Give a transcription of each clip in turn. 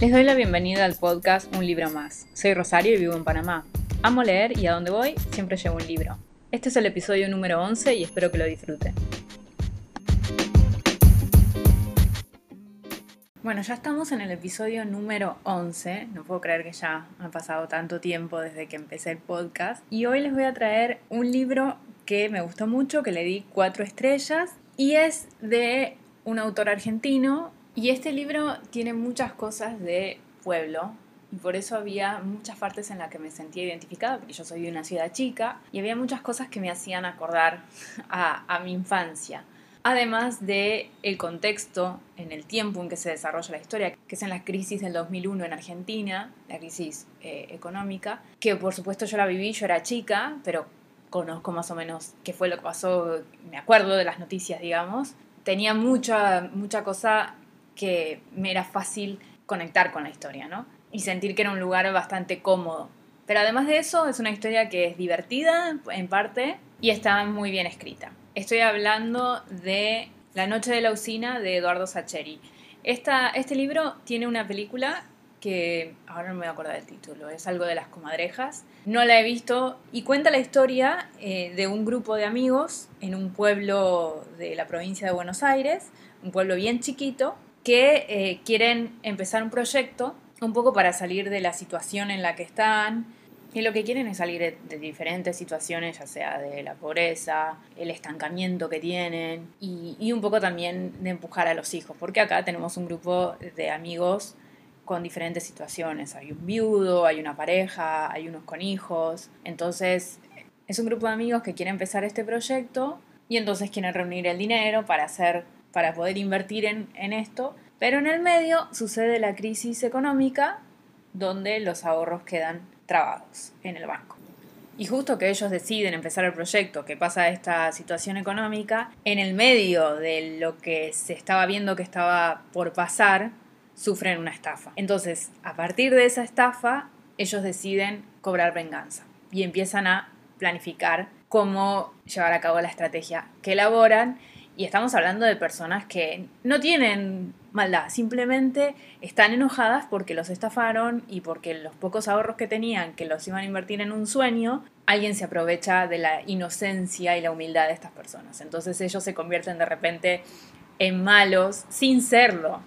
Les doy la bienvenida al podcast Un libro más. Soy Rosario y vivo en Panamá. Amo leer y a donde voy siempre llevo un libro. Este es el episodio número 11 y espero que lo disfruten. Bueno, ya estamos en el episodio número 11. No puedo creer que ya ha pasado tanto tiempo desde que empecé el podcast. Y hoy les voy a traer un libro que me gustó mucho, que le di cuatro estrellas. Y es de un autor argentino y este libro tiene muchas cosas de pueblo, y por eso había muchas partes en las que me sentía identificada, porque yo soy de una ciudad chica, y había muchas cosas que me hacían acordar a, mi infancia. Además de el contexto en el tiempo en que se desarrolla la historia, que es en la crisis del 2001 en Argentina, la crisis eh, económica, que por supuesto yo la viví, yo era chica, pero conozco más o menos qué fue lo que pasó, me acuerdo de las noticias, digamos. Tenía mucha, mucha cosa que me era fácil conectar con la historia, ¿no? Y sentir que era un lugar bastante cómodo. Pero además de eso, es una historia que es divertida en parte y está muy bien escrita. Estoy hablando de La noche de la usina de Eduardo Sacheri. Este libro tiene una película que ahora no me voy a acordar del título, es algo de las comadrejas. No la he visto y cuenta la historia eh, de un grupo de amigos en un pueblo de la provincia de Buenos Aires, un pueblo bien chiquito, que eh, quieren empezar un proyecto un poco para salir de la situación en la que están. Y lo que quieren es salir de, diferentes situaciones, ya sea de la pobreza, el estancamiento que tienen y, y, un poco también de empujar a los hijos, porque acá tenemos un grupo de amigos con diferentes situaciones. Hay un viudo, hay una pareja, hay unos con hijos. Entonces, es un grupo de amigos que quiere empezar este proyecto y entonces quieren reunir el dinero para hacer para poder invertir en, esto, pero en el medio sucede la crisis económica donde los ahorros quedan trabados en el banco. Y justo que ellos deciden empezar el proyecto, que pasa esta situación económica, en el medio de lo que se estaba viendo que estaba por pasar, sufren una estafa. Entonces, a partir de esa estafa, ellos deciden cobrar venganza y empiezan a planificar cómo llevar a cabo la estrategia que elaboran y estamos hablando de personas que no tienen maldad, simplemente están enojadas porque los estafaron y porque los pocos ahorros que tenían, que los iban a invertir en un sueño, alguien se aprovecha de la inocencia y la humildad de estas personas. Entonces ellos se convierten de repente en malos sin serlo.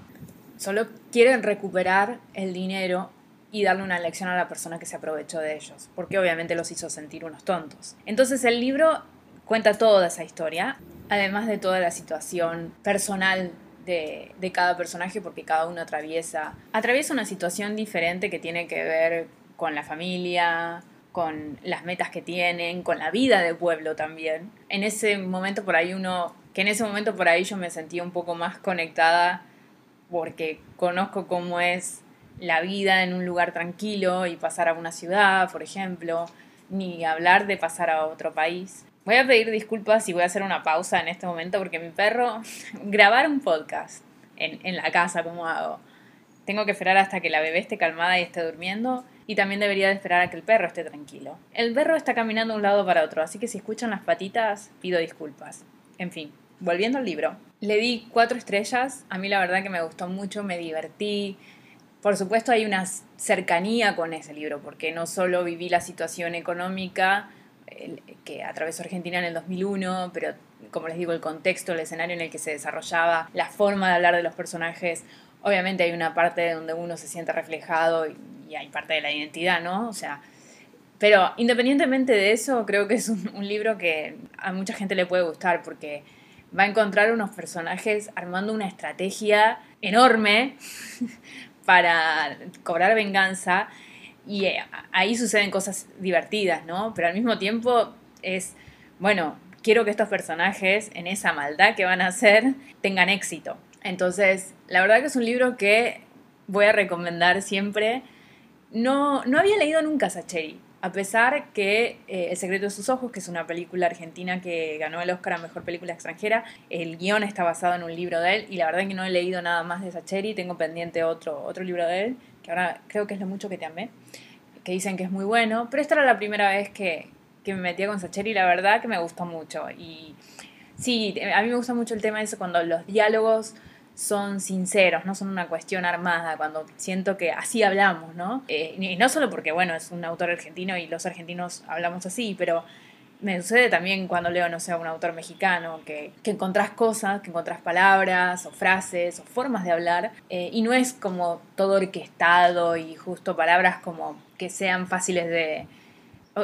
Solo quieren recuperar el dinero y darle una lección a la persona que se aprovechó de ellos, porque obviamente los hizo sentir unos tontos. Entonces el libro cuenta toda esa historia además de toda la situación personal de, cada personaje, porque cada uno atraviesa, atraviesa una situación diferente que tiene que ver con la familia, con las metas que tienen, con la vida del pueblo también. En ese momento por ahí uno, que en ese momento por ahí yo me sentía un poco más conectada porque conozco cómo es la vida en un lugar tranquilo y pasar a una ciudad, por ejemplo, ni hablar de pasar a otro país. Voy a pedir disculpas y voy a hacer una pausa en este momento porque mi perro, grabar un podcast en, en la casa, ¿cómo hago? Tengo que esperar hasta que la bebé esté calmada y esté durmiendo y también debería de esperar a que el perro esté tranquilo. El perro está caminando de un lado para otro, así que si escuchan las patitas, pido disculpas. En fin, volviendo al libro. Le di cuatro estrellas, a mí la verdad que me gustó mucho, me divertí. Por supuesto hay una cercanía con ese libro, porque no solo viví la situación económica, que atravesó Argentina en el 2001, pero como les digo, el contexto, el escenario en el que se desarrollaba, la forma de hablar de los personajes, obviamente hay una parte donde uno se siente reflejado y, hay parte de la identidad, ¿no? O sea, pero independientemente de eso, creo que es un, un libro que a mucha gente le puede gustar porque va a encontrar unos personajes armando una estrategia enorme para cobrar venganza y eh, ahí suceden cosas divertidas, ¿no? Pero al mismo tiempo es, bueno, quiero que estos personajes, en esa maldad que van a hacer, tengan éxito. Entonces, la verdad que es un libro que voy a recomendar siempre. No, no había leído nunca Sacheri, a pesar que eh, El secreto de sus ojos, que es una película argentina que ganó el Oscar a Mejor Película Extranjera, el guion está basado en un libro de él y la verdad que no he leído nada más de Sacheri, tengo pendiente otro, otro libro de él, que ahora creo que es Lo mucho que te amé, que dicen que es muy bueno, pero esta era la primera vez que, que me metía con Sacheri la verdad que me gustó mucho. Y sí, a mí me gusta mucho el tema de eso cuando los diálogos son sinceros, no son una cuestión armada, cuando siento que así hablamos, ¿no? Eh, y no solo porque, bueno, es un autor argentino y los argentinos hablamos así, pero me sucede también cuando leo, no sé, a un autor mexicano, que, que encontrás cosas, que encontrás palabras o frases o formas de hablar, eh, y no es como todo orquestado y justo palabras como que sean fáciles de...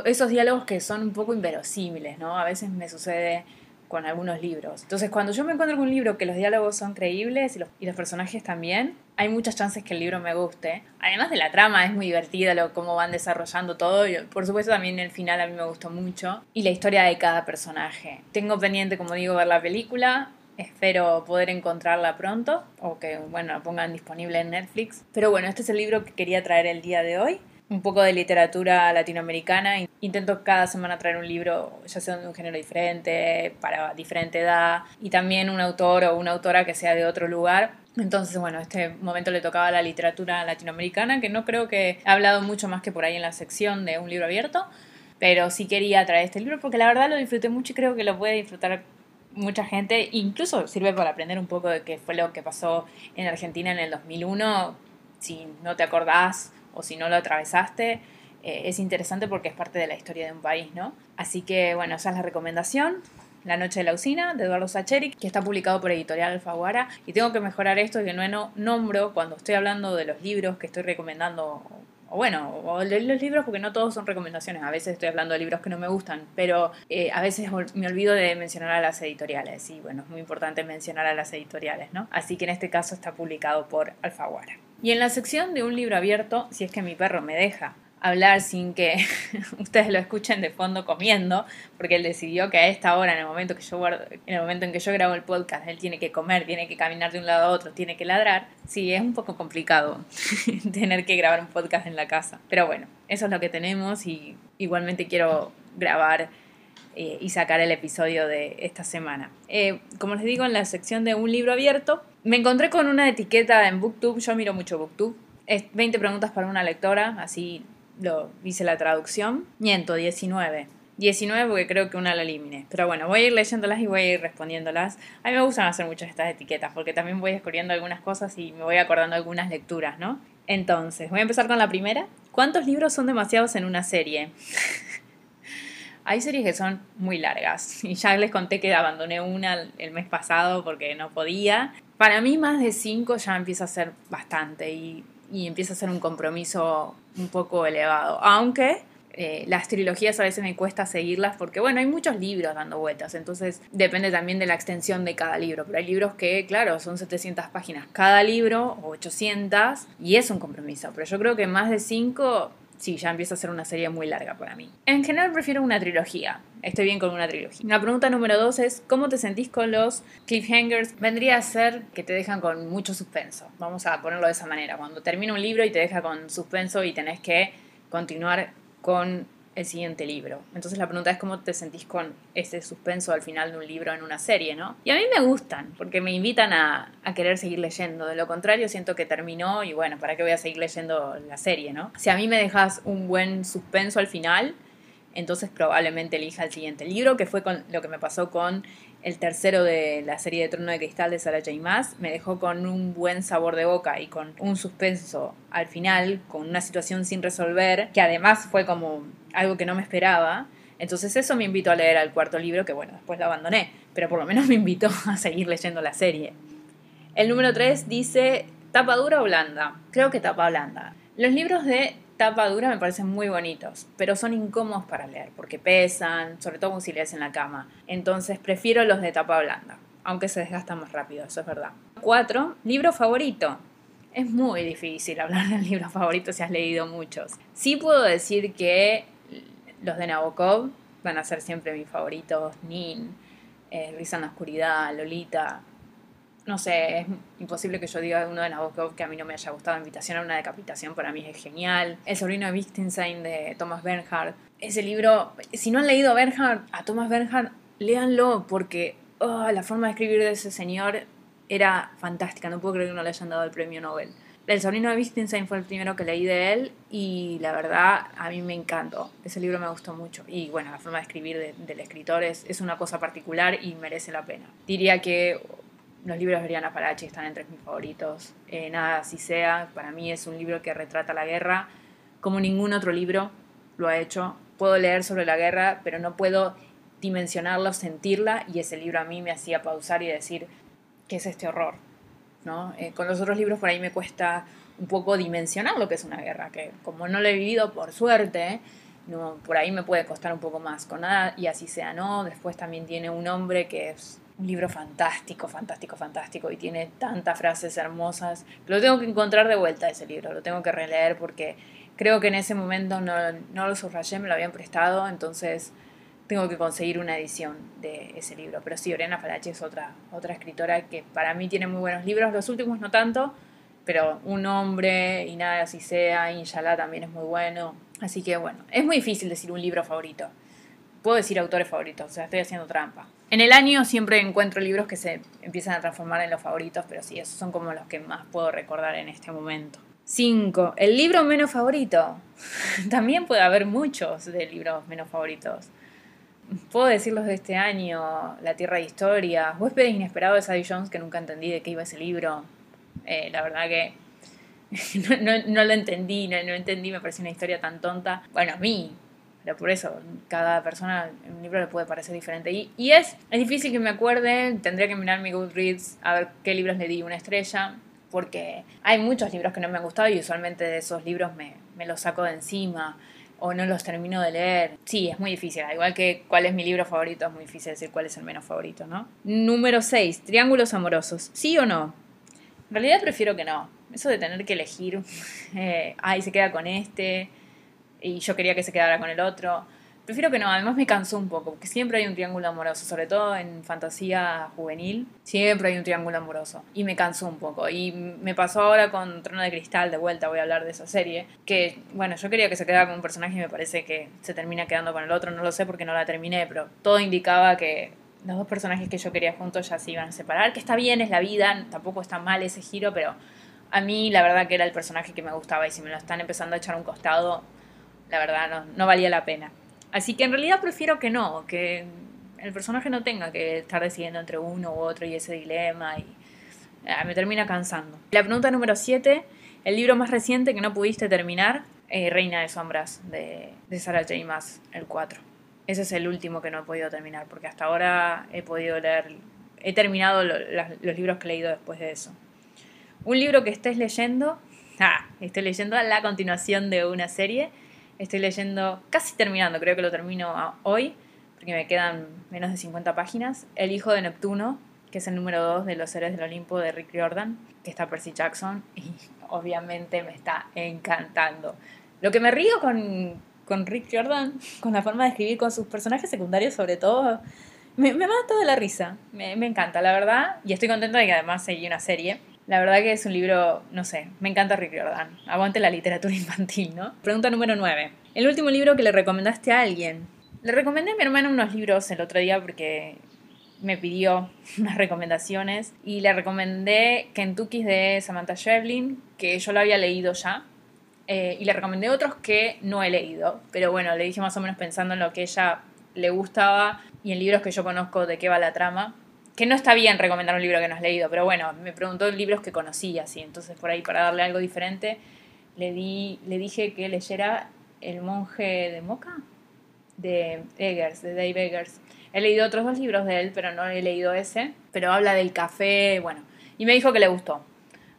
Esos diálogos que son un poco inverosímiles, ¿no? A veces me sucede con algunos libros. Entonces, cuando yo me encuentro con un libro que los diálogos son creíbles y los, y los, personajes también, hay muchas chances que el libro me guste. Además de la trama, es muy divertida lo cómo van desarrollando todo. Por supuesto, también el final a mí me gustó mucho. Y la historia de cada personaje. Tengo pendiente, como digo, ver la película. Espero poder encontrarla pronto o que, bueno, la pongan disponible en Netflix. Pero bueno, este es el libro que quería traer el día de hoy un poco de literatura latinoamericana. Intento cada semana traer un libro, ya sea de un género diferente, para diferente edad, y también un autor o una autora que sea de otro lugar. Entonces, bueno, este momento le tocaba la literatura latinoamericana, que no creo que he hablado mucho más que por ahí en la sección de un libro abierto, pero sí quería traer este libro porque la verdad lo disfruté mucho y creo que lo puede disfrutar mucha gente. Incluso sirve para aprender un poco de qué fue lo que pasó en Argentina en el 2001. Si no te acordás o si no lo atravesaste, eh, es interesante porque es parte de la historia de un país, ¿no? Así que, bueno, esa es la recomendación. La Noche de la Usina, de Eduardo Sacheri, que está publicado por Editorial Alfaguara. Y tengo que mejorar esto, que no nombro cuando estoy hablando de los libros que estoy recomendando, o bueno, o los libros, porque no todos son recomendaciones. A veces estoy hablando de libros que no me gustan, pero eh, a veces me olvido de mencionar a las editoriales. Y bueno, es muy importante mencionar a las editoriales, ¿no? Así que en este caso está publicado por Alfaguara. Y en la sección de un libro abierto, si es que mi perro me deja hablar sin que ustedes lo escuchen de fondo comiendo, porque él decidió que a esta hora, en el momento que yo en que yo grabo el podcast, él tiene que comer, tiene que caminar de un lado a otro, tiene que ladrar. Sí, es un poco complicado tener que grabar un podcast en la casa. Pero bueno, eso es lo que tenemos y igualmente quiero grabar eh, y sacar el episodio de esta semana. Eh, como les digo, en la sección de un libro abierto, me encontré con una etiqueta en Booktube, yo miro mucho Booktube, es 20 preguntas para una lectora, así lo hice la traducción. Miento, 19. 19 porque creo que una la elimine. Pero bueno, voy a ir leyéndolas y voy a ir respondiéndolas. A mí me gustan hacer muchas estas etiquetas porque también voy descubriendo algunas cosas y me voy acordando algunas lecturas, ¿no? Entonces, voy a empezar con la primera. ¿Cuántos libros son demasiados en una serie? Hay series que son muy largas y ya les conté que abandoné una el mes pasado porque no podía. Para mí más de cinco ya empieza a ser bastante y, empieza a ser un compromiso un poco elevado. Aunque eh, las trilogías a veces me cuesta seguirlas porque, bueno, hay muchos libros dando vueltas, entonces depende también de la extensión de cada libro. Pero hay libros que, claro, son 700 páginas cada libro o 800 y es un compromiso. Pero yo creo que más de 5 sí, ya empieza a ser una serie muy larga para mí. En general prefiero una trilogía. Estoy bien con una trilogía. La pregunta número dos es, ¿cómo te sentís con los cliffhangers? Vendría a ser que te dejan con mucho suspenso. Vamos a ponerlo de esa manera. Cuando termina un libro y te deja con suspenso y tenés que continuar con el siguiente libro. Entonces la pregunta es cómo te sentís con ese suspenso al final de un libro en una serie, ¿no? Y a mí me gustan, porque me invitan a, a, querer seguir leyendo. De lo contrario, siento que terminó y bueno, ¿para qué voy a seguir leyendo la serie, ¿no? Si a mí me dejas un buen suspenso al final, entonces probablemente elija el siguiente libro, que fue con lo que me pasó con el tercero de la serie de Trono de Cristal de Sarah J. Maas, me dejó con un buen sabor de boca y con un suspenso al final, con una situación sin resolver, que además fue como algo que no me esperaba. Entonces eso me invitó a leer al cuarto libro, que bueno, después lo abandoné, pero por lo menos me invitó a seguir leyendo la serie. El número 3 dice tapa dura o blanda. Creo que tapa blanda. Los libros de tapa dura me parecen muy bonitos, pero son incómodos para leer porque pesan, sobre todo si lees en la cama. Entonces prefiero los de tapa blanda, aunque se desgastan más rápido, eso es verdad. 4. Libro favorito. Es muy difícil hablar del libro favorito si has leído muchos. Sí puedo decir que los de Nabokov van a ser siempre mis favoritos. Nin, eh, Risa en la Oscuridad, Lolita, no sé, es imposible que yo diga uno de Nabokov que a mí no me haya gustado. Invitación a una decapitación para mí es genial. El sobrino de Wittgenstein de Thomas Bernhard. Ese libro, si no han leído Bernhard, a Thomas Bernhard, léanlo porque oh, la forma de escribir de ese señor era fantástica. No puedo creer que no le hayan dado el premio Nobel. El sobrino de Wittgenstein fue el primero que leí de él y la verdad a mí me encantó. Ese libro me gustó mucho y bueno, la forma de escribir del escritor es, es una cosa particular y merece la pena. Diría que los libros de Oriana Falachi están entre mis favoritos. Eh, nada, si sea, para mí es un libro que retrata la guerra como ningún otro libro lo ha hecho. Puedo leer sobre la guerra, pero no puedo dimensionarla sentirla, y ese libro a mí me hacía pausar y decir, ¿qué es este horror? ¿No? Eh, con los otros libros por ahí me cuesta un poco dimensionar lo que es una guerra, que como no lo he vivido por suerte, no, por ahí me puede costar un poco más. Con nada y así sea, ¿no? Después también tiene un hombre que es un libro fantástico, fantástico, fantástico y tiene tantas frases hermosas. Lo tengo que encontrar de vuelta ese libro, lo tengo que releer porque creo que en ese momento no, no lo subrayé, me lo habían prestado, entonces tengo que conseguir una edición de ese libro. Pero sí, Oriana Falachi es otra, otra escritora que para mí tiene muy buenos libros, los últimos no tanto, pero Un hombre y nada así sea, Inshallah también es muy bueno. Así que bueno, es muy difícil decir un libro favorito. Puedo decir autores favoritos, o sea, estoy haciendo trampa. En el año siempre encuentro libros que se empiezan a transformar en los favoritos, pero sí, esos son como los que más puedo recordar en este momento. 5. El libro menos favorito. También puede haber muchos de libros menos favoritos. Puedo decirlos de este año, La Tierra de Historia, Huéspedes Inesperados de Sadie Jones, que nunca entendí de qué iba ese libro. Eh, la verdad que no, lo entendí, no, no entendí, me pareció una historia tan tonta. Bueno, a mí, pero por eso, cada persona un libro le puede parecer diferente. Y, y, es, es difícil que me acuerde, tendría que mirar mi Goodreads a ver qué libros le di una estrella, porque hay muchos libros que no me han gustado y usualmente de esos libros me, me los saco de encima o no los termino de leer. Sí, es muy difícil. Igual que cuál es mi libro favorito, es muy difícil decir cuál es el menos favorito, ¿no? Número 6. Triángulos amorosos. ¿Sí o no? En realidad prefiero que no. Eso de tener que elegir, eh, ay, se queda con este, y yo quería que se quedara con el otro. Prefiero que no, además me cansó un poco, porque siempre hay un triángulo amoroso, sobre todo en fantasía juvenil, siempre hay un triángulo amoroso. Y me cansó un poco. Y me pasó ahora con Trono de Cristal, de vuelta voy a hablar de esa serie, que bueno, yo quería que se quedara con un personaje y me parece que se termina quedando con el otro, no lo sé porque no la terminé, pero todo indicaba que los dos personajes que yo quería juntos ya se iban a separar, que está bien, es la vida, tampoco está mal ese giro, pero a mí la verdad que era el personaje que me gustaba y si me lo están empezando a echar un costado, la verdad no, no valía la pena. Así que en realidad prefiero que no, que el personaje no tenga que estar decidiendo entre uno u otro y ese dilema y ah, me termina cansando. La pregunta número 7, el libro más reciente que no pudiste terminar, eh, Reina de Sombras de, de Sarah J. Maas, el 4. Ese es el último que no he podido terminar porque hasta ahora he podido leer, he terminado los libros que he leído después de eso. Un libro que estés leyendo, ah, leyendo la continuación de una serie Estoy leyendo, casi terminando, creo que lo termino hoy, porque me quedan menos de 50 páginas. El hijo de Neptuno, que es el número 2 de los seres del Olimpo de Rick Riordan, que está Percy Jackson, y obviamente me está encantando. Lo que me río con, con Rick Riordan, con la forma de escribir, con sus personajes secundarios sobre todo, me, me mata de la risa. Me, me encanta, la verdad, y estoy contenta de que además seguí una serie. La verdad que es un libro, no sé, me encanta Rick Riordan. Aguante la literatura infantil, ¿no? Pregunta número 9. El último libro que le recomendaste a alguien. Le recomendé a mi hermano unos libros el otro día porque me pidió unas recomendaciones y le recomendé Kentucky de Samantha Shevlin, que yo lo había leído ya. Eh, y le recomendé otros que no he leído, pero bueno, le dije más o menos pensando en lo que ella le gustaba y en libros que yo conozco de qué va la trama que no está bien recomendar un libro que no has leído, pero bueno, me preguntó libros que conocía, así, entonces por ahí para darle algo diferente, le, di, le dije que leyera El monje de Moca, de Eggers, de Dave Eggers. He leído otros dos libros de él, pero no he leído ese, pero habla del café, bueno, y me dijo que le gustó.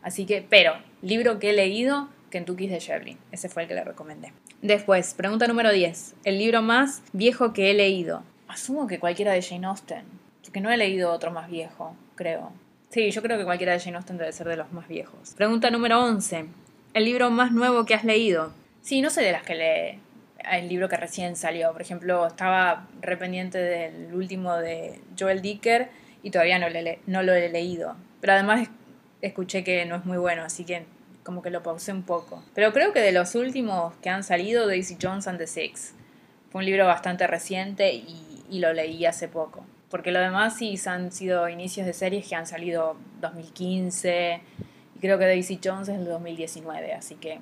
Así que, pero, libro que he leído, Kentucky de Sherlin, ese fue el que le recomendé. Después, pregunta número 10, el libro más viejo que he leído. Asumo que cualquiera de Jane Austen que no he leído otro más viejo, creo. Sí, yo creo que cualquiera de Jane Austen debe ser de los más viejos. Pregunta número 11. ¿El libro más nuevo que has leído? Sí, no sé de las que lee el libro que recién salió. Por ejemplo, estaba rependiente del último de Joel Dicker y todavía no, le, no lo he leído. Pero además escuché que no es muy bueno, así que como que lo pausé un poco. Pero creo que de los últimos que han salido, Daisy Jones and the Six. Fue un libro bastante reciente y, y lo leí hace poco. Porque lo demás sí han sido inicios de series que han salido 2015 y creo que Daisy Jones es el 2019, así que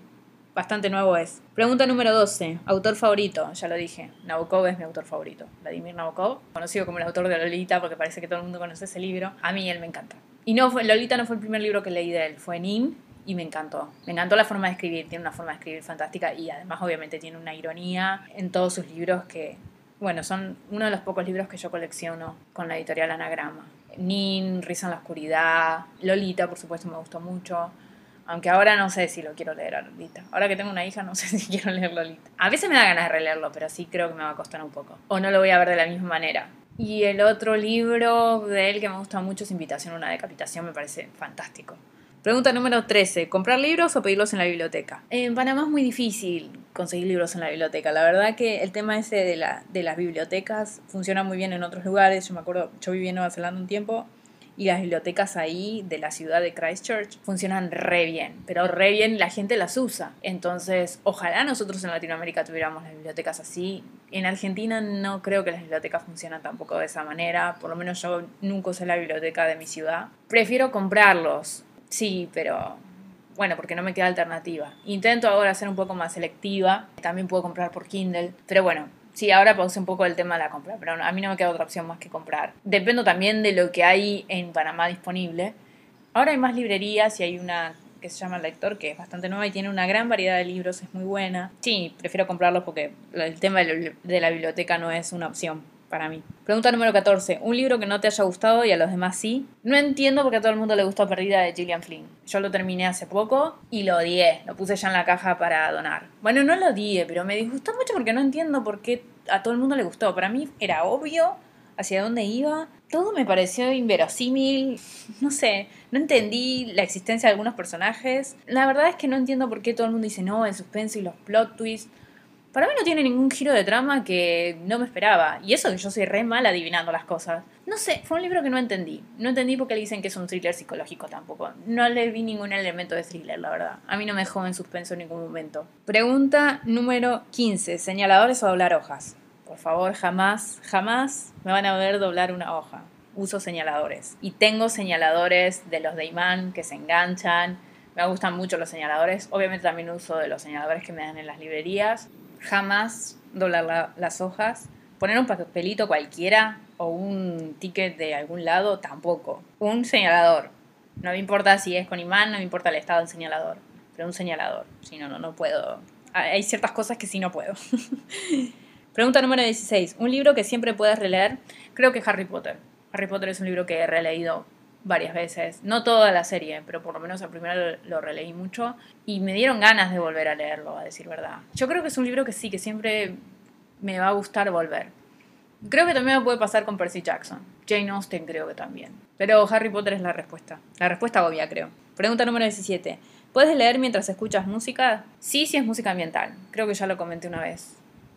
bastante nuevo es. Pregunta número 12. Autor favorito, ya lo dije. Nabokov es mi autor favorito. Vladimir Nabokov, conocido como el autor de Lolita porque parece que todo el mundo conoce ese libro. A mí él me encanta. Y no, Lolita no fue el primer libro que leí de él, fue Nin y me encantó. Me encantó la forma de escribir, tiene una forma de escribir fantástica y además obviamente tiene una ironía en todos sus libros que, bueno, son uno de los pocos libros que yo colecciono con la editorial Anagrama. Nin, Risa en la Oscuridad, Lolita, por supuesto, me gustó mucho. Aunque ahora no sé si lo quiero leer a Lolita. Ahora que tengo una hija, no sé si quiero leer Lolita. A veces me da ganas de releerlo, pero sí creo que me va a costar un poco. O no lo voy a ver de la misma manera. Y el otro libro de él que me gusta mucho es Invitación a una decapitación, me parece fantástico. Pregunta número 13. ¿Comprar libros o pedirlos en la biblioteca? En Panamá es muy difícil conseguir libros en la biblioteca. La verdad que el tema ese de, la, de las bibliotecas funciona muy bien en otros lugares. Yo me acuerdo, yo viví en Nueva Zelanda un tiempo y las bibliotecas ahí de la ciudad de Christchurch funcionan re bien, pero re bien la gente las usa. Entonces, ojalá nosotros en Latinoamérica tuviéramos las bibliotecas así. En Argentina no creo que las bibliotecas funcionen tampoco de esa manera, por lo menos yo nunca usé la biblioteca de mi ciudad. Prefiero comprarlos, sí, pero bueno, porque no me queda alternativa. Intento ahora ser un poco más selectiva, también puedo comprar por Kindle, pero bueno, Sí, ahora pausé un poco el tema de la compra, pero a mí no me queda otra opción más que comprar. Dependo también de lo que hay en Panamá disponible. Ahora hay más librerías y hay una que se llama Lector, que es bastante nueva y tiene una gran variedad de libros, es muy buena. Sí, prefiero comprarlos porque el tema de la biblioteca no es una opción para mí. Pregunta número 14. Un libro que no te haya gustado y a los demás sí. No entiendo por qué a todo el mundo le gustó Perdida de Gillian Flynn. Yo lo terminé hace poco y lo odié. Lo puse ya en la caja para donar. Bueno, no lo odié, pero me disgustó mucho porque no entiendo por qué a todo el mundo le gustó. Para mí era obvio hacia dónde iba. Todo me pareció inverosímil. No sé, no entendí la existencia de algunos personajes. La verdad es que no entiendo por qué todo el mundo dice no, el suspenso y los plot twists. Para mí no tiene ningún giro de trama que no me esperaba. Y eso que yo soy re mal adivinando las cosas. No sé, fue un libro que no entendí. No entendí porque le dicen que es un thriller psicológico tampoco. No le vi ningún elemento de thriller, la verdad. A mí no me dejó en suspenso en ningún momento. Pregunta número 15. ¿Señaladores o doblar hojas? Por favor, jamás, jamás me van a ver doblar una hoja. Uso señaladores. Y tengo señaladores de los de imán que se enganchan. Me gustan mucho los señaladores. Obviamente también uso de los señaladores que me dan en las librerías jamás doblar las hojas. Poner un papelito cualquiera o un ticket de algún lado, tampoco. Un señalador. No me importa si es con imán, no me importa el estado del señalador. Pero un señalador. Si no, no, no puedo. Hay ciertas cosas que sí no puedo. Pregunta número 16. Un libro que siempre puedes releer. Creo que Harry Potter. Harry Potter es un libro que he releído varias veces. No toda la serie, pero por lo menos el primero lo releí mucho. Y me dieron ganas de volver a leerlo, a decir verdad. Yo creo que es un libro que sí, que siempre me va a gustar volver. Creo que también me puede pasar con Percy Jackson. Jane Austen creo que también. Pero Harry Potter es la respuesta. La respuesta obvia, creo. Pregunta número 17. ¿Puedes leer mientras escuchas música? Sí, sí es música ambiental. Creo que ya lo comenté una vez.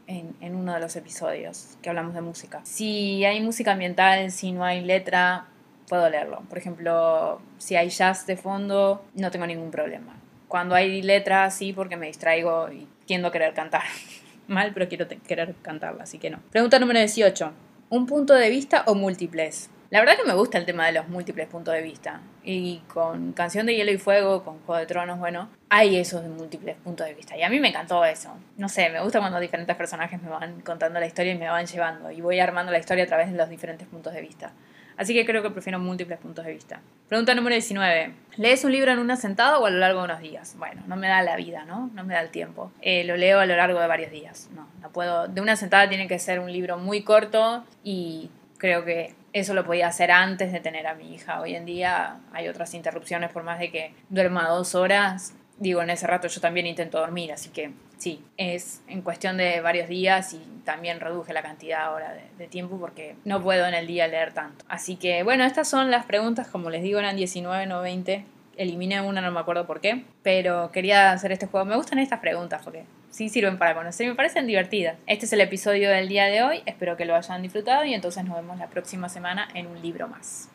En, en, uno de los episodios que hablamos de música. Si hay música ambiental, si no hay letra, puedo leerlo. Por ejemplo, si hay jazz de fondo, no tengo ningún problema. Cuando hay letras, sí, porque me distraigo y tiendo a querer cantar. Mal, pero quiero querer cantarla, así que no. Pregunta número 18. ¿Un punto de vista o múltiples? La verdad que me gusta el tema de los múltiples puntos de vista. Y con Canción de Hielo y Fuego, con Juego de Tronos, bueno, hay esos múltiples puntos de vista. Y a mí me encantó eso. No sé, me gusta cuando diferentes personajes me van contando la historia y me van llevando. Y voy armando la historia a través de los diferentes puntos de vista. Así que creo que prefiero múltiples puntos de vista. Pregunta número 19. ¿Lees un libro en una sentada o a lo largo de unos días? Bueno, no me da la vida, ¿no? No me da el tiempo. Eh, lo leo a lo largo de varios días. No, no puedo. De una sentada tiene que ser un libro muy corto y creo que eso lo podía hacer antes de tener a mi hija. Hoy en día hay otras interrupciones, por más de que duerma dos horas. Digo, en ese rato yo también intento dormir, así que sí, es en cuestión de varios días y también reduje la cantidad ahora de, tiempo porque no puedo en el día leer tanto. Así que bueno, estas son las preguntas, como les digo, eran 19, no 20. Eliminé una, no me acuerdo por qué, pero quería hacer este juego. Me gustan estas preguntas porque sí sirven para conocer me parecen divertidas. Este es el episodio del día de hoy, espero que lo hayan disfrutado y entonces nos vemos la próxima semana en un libro más.